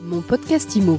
Mon podcast IMO.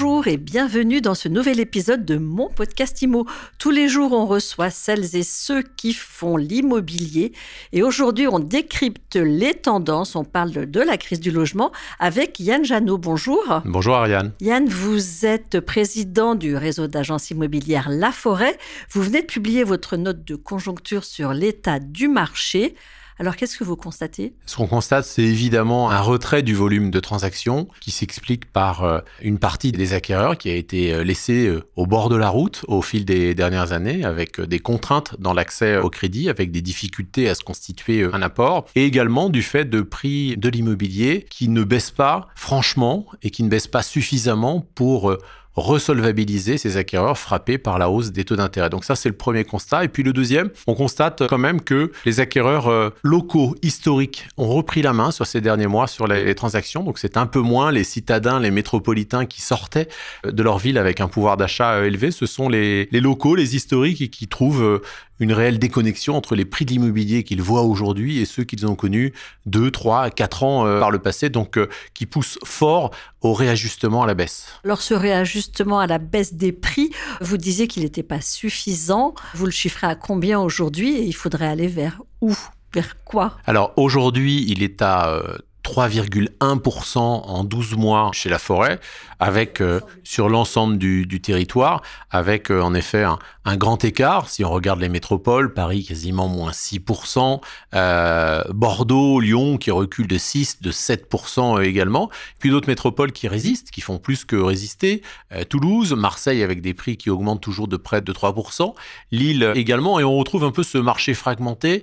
Bonjour et bienvenue dans ce nouvel épisode de mon podcast IMO. Tous les jours, on reçoit celles et ceux qui font l'immobilier. Et aujourd'hui, on décrypte les tendances. On parle de la crise du logement avec Yann Janot. Bonjour. Bonjour Ariane. Yann, vous êtes président du réseau d'agences immobilières La Forêt. Vous venez de publier votre note de conjoncture sur l'état du marché. Alors qu'est-ce que vous constatez? Ce qu'on constate, c'est évidemment un retrait du volume de transactions qui s'explique par euh, une partie des acquéreurs qui a été euh, laissée euh, au bord de la route au fil des dernières années avec des contraintes dans l'accès au crédit, avec des difficultés à se constituer un apport et également du fait de prix de l'immobilier qui ne baissent pas franchement et qui ne baissent pas suffisamment pour resolvabiliser ces acquéreurs frappés par la hausse des taux d'intérêt. Donc ça, c'est le premier constat. Et puis le deuxième, on constate quand même que les acquéreurs euh, locaux, historiques, ont repris la main sur ces derniers mois sur les, transactions. Donc c'est un peu moins les citadins, les métropolitains qui sortaient euh, de leur ville avec un pouvoir d'achat euh, élevé. Ce sont les, locaux, les historiques qui trouvent une réelle déconnexion entre les prix de l'immobilier qu'ils voient aujourd'hui et ceux qu'ils ont connus 2, 3, 4 ans euh, par le passé, donc euh, qui poussent fort au réajustement à la baisse. Alors ce réajustement à la baisse des prix, vous disiez qu'il n'était pas suffisant. Vous le chiffrez à combien aujourd'hui et il faudrait aller vers où? Vers quoi? Alors aujourd'hui, il est à euh, 3,1% en 12 mois chez la forêt, avec euh, sur l'ensemble du, territoire, avec euh, en effet un, grand écart. Si on regarde les métropoles, Paris quasiment moins 6%, euh, Bordeaux, Lyon qui recule de 6, de 7% également, puis d'autres métropoles qui résistent, qui font plus que résister. Toulouse, Marseille avec des prix qui augmentent toujours de près de 3%, Lille également, et on retrouve un peu ce marché fragmenté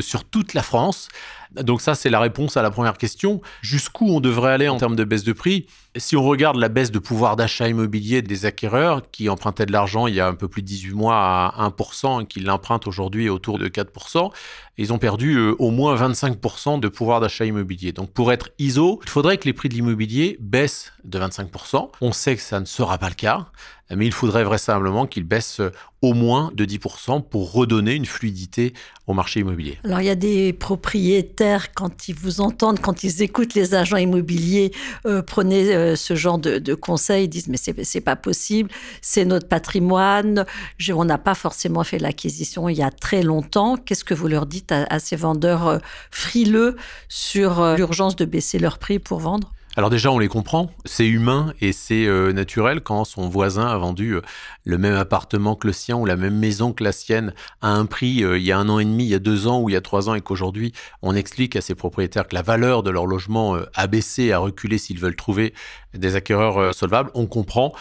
sur toute la France. Donc ça, c'est la réponse à la première question. Jusqu'où on devrait aller en termes de baisse de prix? Si on regarde la baisse de pouvoir d'achat immobilier des acquéreurs qui empruntaient de l'argent il y a un peu plus de 18 mois à 1% et qui l'empruntent aujourd'hui autour de 4%, ils ont perdu euh, au moins 25% de pouvoir d'achat immobilier. Donc pour être ISO, il faudrait que les prix de l'immobilier baissent de 25%. On sait que ça ne sera pas le cas mais il faudrait vraisemblablement qu'il baisse euh, au moins de 10% pour redonner une fluidité au marché immobilier. Alors il y a des propriétaires, quand ils vous entendent, quand ils écoutent les agents immobiliers, euh, prenez euh, ce genre de, conseils, ils disent mais c'est pas possible, c'est notre patrimoine, Je, on n'a pas forcément fait l'acquisition il y a très longtemps. Qu'est-ce que vous leur dites à, à ces vendeurs euh, frileux sur euh, l'urgence de baisser leur prix pour vendre? Alors déjà, on les comprend, c'est humain et c'est euh, naturel quand son voisin a vendu euh, le même appartement que le sien ou la même maison que la sienne à un prix euh, il y a un an et demi, il y a deux ans ou il y a trois ans et qu'aujourd'hui on explique à ses propriétaires que la valeur de leur logement a baissé, a reculé s'ils veulent trouver des acquéreurs solvables, on comprend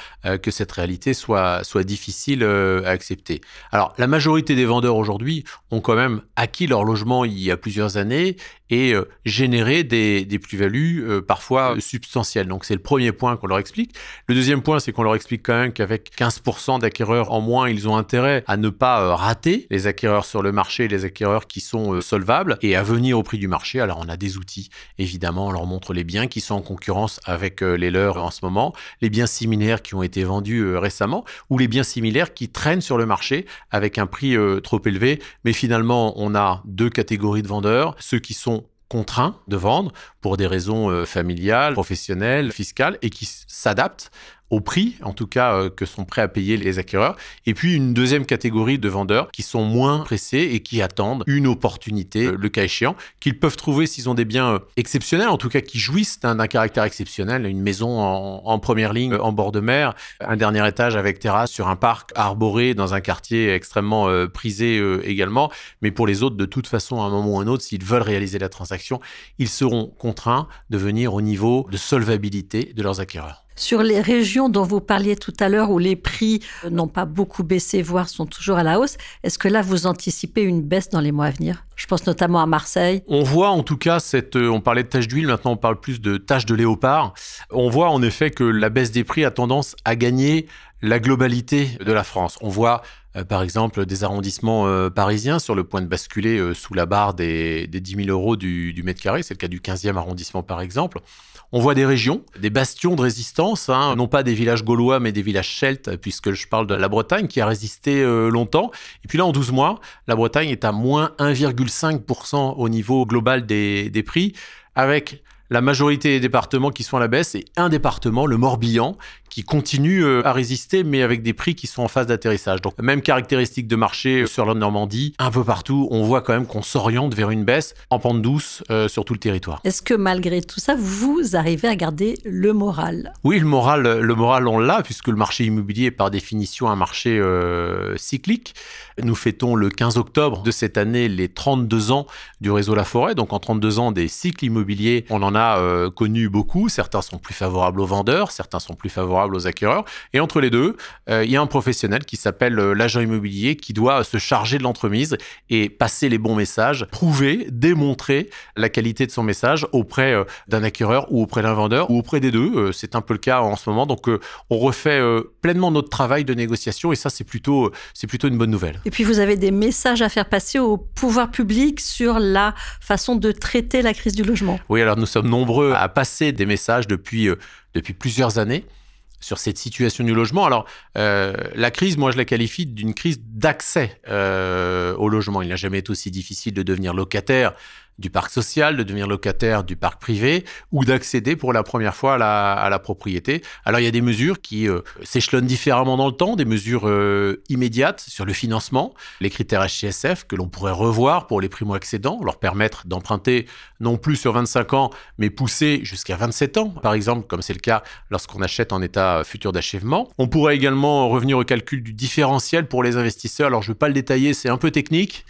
que cette réalité soit, soit difficile à accepter. Alors la majorité des vendeurs aujourd'hui ont quand même acquis leur logement il y a plusieurs années et généré des, des plus-values parfois substantielle. Donc c'est le premier point qu'on leur explique. Le deuxième point, c'est qu'on leur explique quand même qu'avec 15% d'acquéreurs en moins, ils ont intérêt à ne pas euh, rater les acquéreurs sur le marché, les acquéreurs qui sont euh, solvables et à venir au prix du marché. Alors on a des outils, évidemment, on leur montre les biens qui sont en concurrence avec euh, les leurs en ce moment, les biens similaires qui ont été vendus récemment ou les biens similaires qui traînent sur le marché avec un prix trop élevé. Mais finalement, on a deux catégories de vendeurs, ceux qui sont contraints de vendre pour des raisons euh, familiales, professionnelles, fiscales, et qui s'adaptent au prix, en tout cas, euh, que sont prêts à payer les acquéreurs. Et puis une deuxième catégorie de vendeurs qui sont moins pressés et qui attendent une opportunité, euh, le cas échéant, qu'ils peuvent trouver s'ils ont des biens euh, exceptionnels, en tout cas qui jouissent d'un caractère exceptionnel, une maison en, en, première ligne en bord de mer, un dernier étage avec terrasse sur un parc arboré dans un quartier extrêmement prisé également. Mais pour les autres, de toute façon, à un moment ou à un autre, s'ils veulent réaliser la transaction, ils seront contraints de venir au niveau de solvabilité de leurs acquéreurs. Sur les régions dont vous parliez tout à l'heure, où les prix n'ont pas beaucoup baissé, voire sont toujours à la hausse, est-ce que là, vous anticipez une baisse dans les mois à venir? Je pense notamment à Marseille. On voit en tout cas cette... On parlait de taches d'huile, maintenant on parle plus de taches de léopard. On voit en effet que la baisse des prix a tendance à gagner la globalité de la France. On voit par exemple des arrondissements parisiens sur le point de basculer sous la barre des, des 10 000 euros du, du mètre carré. C'est le cas du 15e arrondissement par exemple. On voit des régions, des bastions de résistance, hein, non pas des villages gaulois, mais des villages celtes, puisque je parle de la Bretagne qui a résisté euh, longtemps. Et puis là, en 12 mois, la Bretagne est à moins 1,5% au niveau global des, des prix, avec la majorité des départements qui sont à la baisse et un département, le Morbihan, qui continue euh, à résister, mais avec des prix qui sont en phase d'atterrissage. Donc, même caractéristique de marché sur la Normandie, un peu partout, on voit quand même qu'on s'oriente vers une baisse en pente douce euh, sur tout le territoire. Est-ce que malgré tout ça, vous arrivez à garder le moral? Oui, le moral, le moral, on l'a, puisque le marché immobilier est par définition un marché euh, cyclique. Nous fêtons le 15 octobre de cette année les 32 ans du réseau La Forêt. Donc, en 32 ans des cycles immobiliers, on en a connu beaucoup. Certains sont plus favorables aux vendeurs, certains sont plus favorables aux acquéreurs. Et entre les deux, euh, il y a un professionnel qui s'appelle euh, l'agent immobilier qui doit se charger de l'entremise et passer les bons messages, prouver, démontrer la qualité de son message auprès euh, d'un acquéreur ou auprès d'un vendeur ou auprès des deux. c'est un peu le cas en ce moment. Donc, on refait pleinement notre travail de négociation et ça, c'est plutôt, c'est plutôt une bonne nouvelle. Et puis, vous avez des messages à faire passer au pouvoir public sur la façon de traiter la crise du logement. Oui, alors nous sommes nombreux à passer des messages depuis, depuis plusieurs années sur cette situation du logement. Alors, euh, la crise, moi, je la qualifie d'une crise d'accès euh, au logement. Il n'a jamais été aussi difficile de devenir locataire du parc social, de devenir locataire du parc privé ou d'accéder pour la première fois à la, propriété. Alors il y a des mesures qui euh, s'échelonnent différemment dans le temps, des mesures euh, immédiates sur le financement, les critères HCSF que l'on pourrait revoir pour les primo-accédants, leur permettre d'emprunter non plus sur 25 ans, mais pousser jusqu'à 27 ans, par exemple, comme c'est le cas lorsqu'on achète en état futur d'achèvement. On pourrait également revenir au calcul du différentiel pour les investisseurs. Alors je ne vais pas le détailler, c'est un peu technique.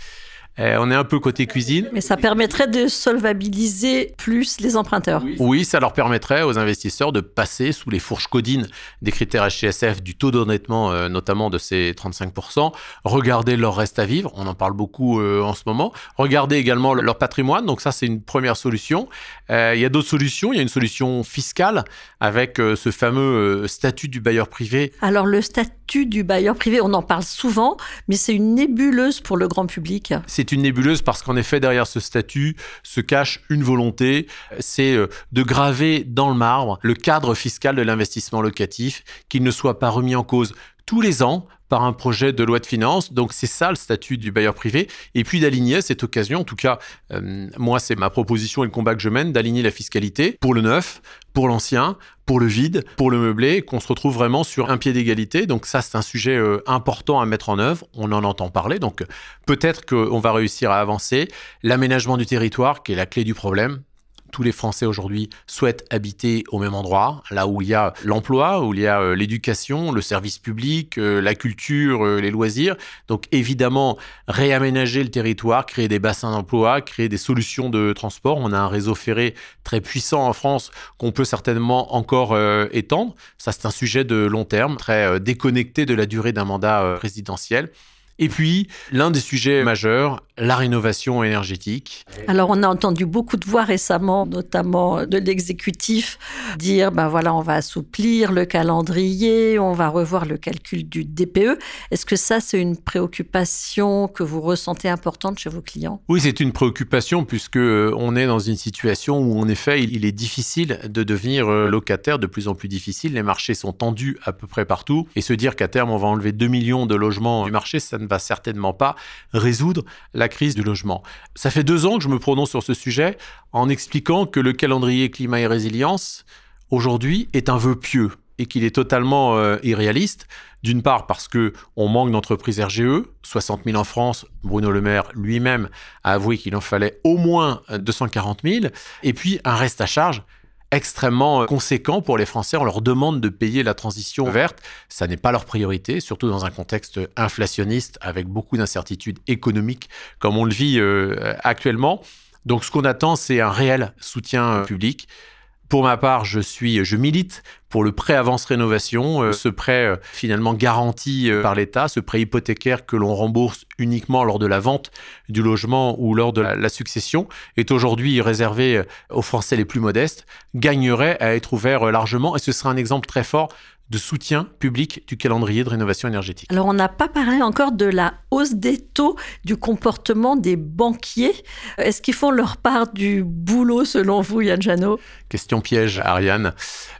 Euh, on est un peu côté cuisine. Mais ça permettrait de solvabiliser plus les emprunteurs. Oui. ça leur permettrait aux investisseurs de passer sous les fourches codines des critères HCSF, du taux d'endettement euh, notamment de ces 35%, regarder leur reste à vivre, on en parle beaucoup euh, en ce moment, regarder également leur patrimoine, donc ça c'est une première solution. il y a d'autres solutions, il y a une solution fiscale avec ce fameux statut du bailleur privé. Alors le statut du bailleur privé, on en parle souvent, mais c'est une nébuleuse pour le grand public. C'est une nébuleuse parce qu'en effet, derrière ce statut se cache une volonté, c'est euh, de graver dans le marbre le cadre fiscal de l'investissement locatif, qu'il ne soit pas remis en cause tous les ans par un projet de loi de finances. Donc c'est ça le statut du bailleur privé. Et puis d'aligner cette occasion, en tout cas, euh, moi c'est ma proposition et le combat que je mène, d'aligner la fiscalité pour le neuf, pour l'ancien, pour le vide, pour le meublé, qu'on se retrouve vraiment sur un pied d'égalité. Donc ça, c'est un sujet euh, important à mettre en œuvre. On en entend parler. Donc peut-être qu'on va réussir à avancer. L'aménagement du territoire, qui est la clé du problème, tous les Français aujourd'hui souhaitent habiter au même endroit, là où il y a l'emploi, où il y a euh, l'éducation, le service public, euh, la culture, euh, les loisirs. Donc évidemment, réaménager le territoire, créer des bassins d'emploi, créer des solutions de transport. On a un réseau ferré très puissant en France qu'on peut certainement encore étendre. Ça, c'est un sujet de long terme, très déconnecté de la durée d'un mandat présidentiel. Et puis, l'un des sujets majeurs, la rénovation énergétique. Alors, on a entendu beaucoup de voix récemment, notamment de l'exécutif, dire ben voilà, on va assouplir le calendrier, on va revoir le calcul du DPE. Est-ce que ça, c'est une préoccupation que vous ressentez importante chez vos clients? Oui, c'est une préoccupation puisque euh, on est dans une situation où, en effet, il est difficile de devenir euh, locataire, de plus en plus difficile. Les marchés sont tendus à peu près partout. Et se dire qu'à terme, on va enlever 2 millions de logements du marché, ça ne va certainement pas résoudre la crise du logement. Ça fait deux ans que je me prononce sur ce sujet en expliquant que le calendrier climat et résilience, aujourd'hui, est un vœu pieux et qu'il est totalement euh, irréaliste. D'une part parce que on manque d'entreprises RGE, 60 000 en France. Bruno Le Maire lui-même a avoué qu'il en fallait au moins 240 000. Et puis un reste à charge extrêmement euh, conséquent pour les Français. On leur demande de payer la transition verte. Ça n'est pas leur priorité, surtout dans un contexte inflationniste avec beaucoup d'incertitudes économiques comme on le vit euh, actuellement. Donc ce qu'on attend, c'est un réel soutien euh, public. Pour ma part, je suis, je milite pour le prêt avance rénovation, euh, ce prêt euh, finalement garanti euh, par l'État, ce prêt hypothécaire que l'on rembourse uniquement lors de la vente du logement ou lors de la, la succession, est aujourd'hui réservé aux Français les plus modestes, gagnerait à être ouvert largement et ce serait un exemple très fort de soutien public du calendrier de rénovation énergétique. Alors on n'a pas parlé encore de la hausse des taux, du comportement des banquiers. Est-ce qu'ils font leur part du boulot selon vous, Yann Janot? Question piège, Ariane.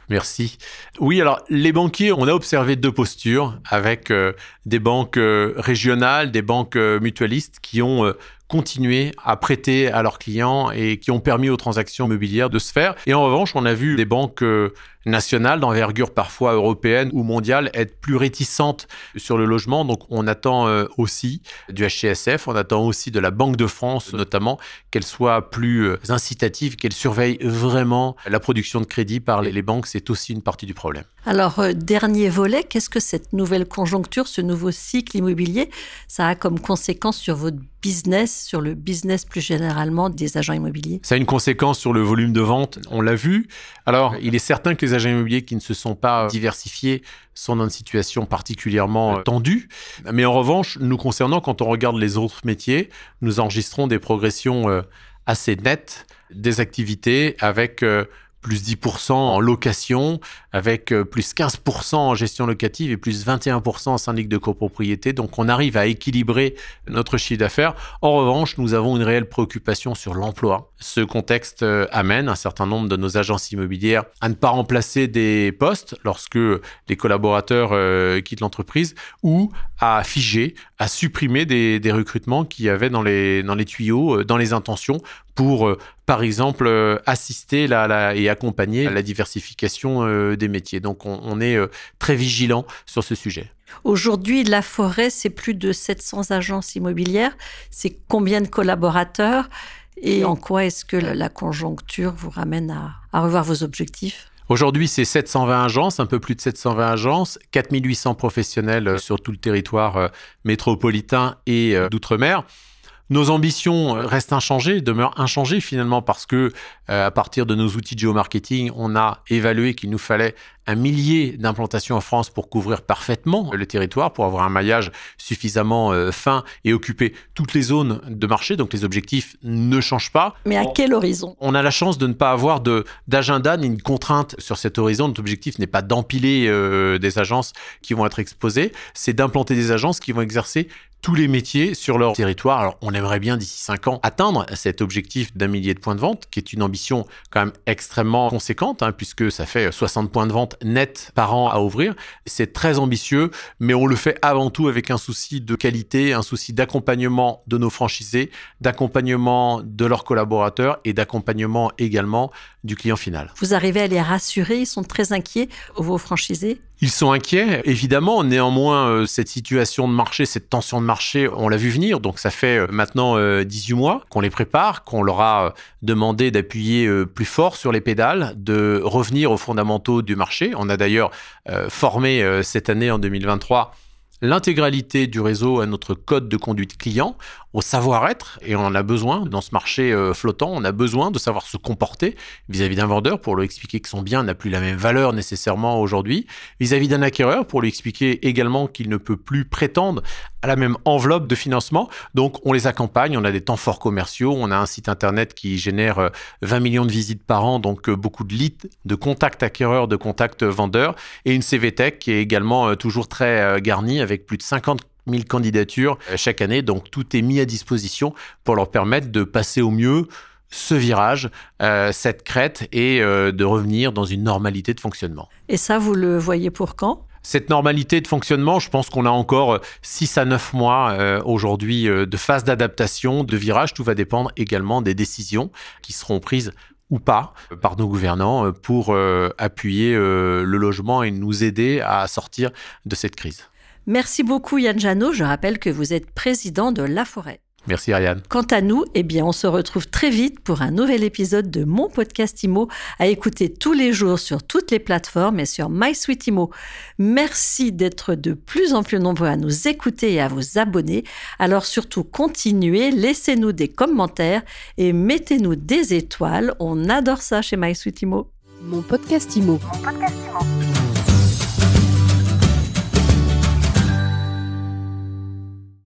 Merci. Oui, alors les banquiers, on a observé deux postures avec euh, des banques euh, régionales, des banques euh, mutualistes qui ont continué à prêter à leurs clients et qui ont permis aux transactions immobilières de se faire. Et en revanche, on a vu des banques euh, nationales d'envergure parfois européenne ou mondiale être plus réticentes sur le logement. Donc on attend euh, aussi du HCSF, on attend aussi de la Banque de France notamment qu'elle soit plus euh, incitative, qu'elle surveille vraiment la production de crédit par les banques. C'est aussi une partie du problème. Alors, euh, dernier volet, qu'est-ce que cette nouvelle conjoncture, ce nouveau cycle immobilier, ça a comme conséquence sur votre business, sur le business plus généralement des agents immobiliers? Ça a une conséquence sur le volume de vente, on l'a vu. Alors, il est certain que les agents immobiliers qui ne se sont pas diversifiés sont dans une situation particulièrement euh, tendue. Mais en revanche, nous concernant, quand on regarde les autres métiers, nous enregistrons des progressions euh, assez nettes des activités avec plus 10% en location, avec euh, plus 15% en gestion locative et plus 21% en syndic de copropriété. Donc on arrive à équilibrer notre chiffre d'affaires. En revanche, nous avons une réelle préoccupation sur l'emploi. Ce contexte euh, amène un certain nombre de nos agences immobilières à ne pas remplacer des postes lorsque les collaborateurs euh, quittent l'entreprise ou à figer, à supprimer des, recrutements qu'il y avait dans les, tuyaux, dans les intentions pour, euh, par exemple, euh, assister la, la- et accompagner la diversification euh, des métiers. Donc, on, on est très vigilant sur ce sujet. Aujourd'hui, la forêt, c'est plus de 700 agences immobilières. C'est combien de collaborateurs Et en quoi est-ce que la la conjoncture vous ramène à, à revoir vos objectifs? Aujourd'hui, c'est 720 agences, un peu plus de 720 agences, 4800 professionnels sur tout le territoire métropolitain et d'outre-mer. Nos ambitions euh, restent inchangées, demeurent inchangées finalement parce que euh, à partir de nos outils de géomarketing, on a évalué qu'il nous fallait un millier d'implantations en France pour couvrir parfaitement le territoire, pour avoir un maillage suffisamment euh, fin et occuper toutes les zones de marché. Donc les objectifs ne changent pas. Mais à quel horizon? On a la chance de ne pas avoir d'agenda ni une contrainte sur cet horizon. Notre objectif n'est pas d'empiler euh, des agences qui vont être exposées, c'est d'implanter des agences qui vont exercer tous les métiers sur leur territoire. Alors, on aimerait bien d'ici 5 ans atteindre cet objectif d'un millier de points de vente, qui est une ambition quand même extrêmement conséquente, hein, puisque ça fait 60 points de vente nets par an à ouvrir. C'est très ambitieux, mais on le fait avant tout avec un souci de qualité, un souci d'accompagnement de nos franchisés, d'accompagnement de leurs collaborateurs et d'accompagnement également du client final. Vous arrivez à les rassurer Ils sont très inquiets, vos franchisés? Ils sont inquiets, évidemment. Néanmoins, euh, cette situation de marché, cette tension de marché, on l'a vu venir. Donc, ça fait euh, maintenant euh, 18 mois qu'on les prépare, qu'on leur a euh, demandé d'appuyer euh, plus fort sur les pédales, de revenir aux fondamentaux du marché. On a d'ailleurs euh, formé euh, cette année, en 2023, l'intégralité du réseau à notre code de conduite client, au savoir-être, et on a besoin dans ce marché euh, flottant, on a besoin de savoir se comporter vis-à-vis d'un vendeur pour lui expliquer que son bien n'a plus la même valeur nécessairement aujourd'hui, vis-à-vis d'un acquéreur pour lui expliquer également qu'il ne peut plus prétendre à la même enveloppe de financement. Donc on les accompagne, on a des temps forts commerciaux, on a un site internet qui génère euh, 20 millions de visites par an, donc euh, beaucoup de leads, de contacts acquéreurs, de contacts vendeurs, et une CVTech qui est également euh, toujours très euh, garnie avec plus de 50 000 candidatures euh, chaque année. Donc tout est mis à disposition pour leur permettre de passer au mieux ce virage, euh, cette crête et euh, de revenir dans une normalité de fonctionnement. Et ça, vous le voyez pour quand? Cette normalité de fonctionnement, je pense qu'on a encore 6 à 9 mois euh, aujourd'hui euh, de phase d'adaptation, de virage. Tout va dépendre également des décisions qui seront prises ou pas euh, par nos gouvernants euh, pour euh, appuyer euh, le logement et nous aider à sortir de cette crise. Merci beaucoup Yann Janot. Je rappelle que vous êtes président de La Forêt. Merci Ariane. Quant à nous, eh bien, on se retrouve très vite pour un nouvel épisode de mon podcast IMO à écouter tous les jours sur toutes les plateformes et sur MySuite IMO. Merci d'être de plus en plus nombreux à nous écouter et à vous abonner. Alors surtout, continuez, laissez-nous des commentaires et mettez-nous des étoiles. On adore ça chez MySuite IMO. Mon podcast IMO. Mon podcast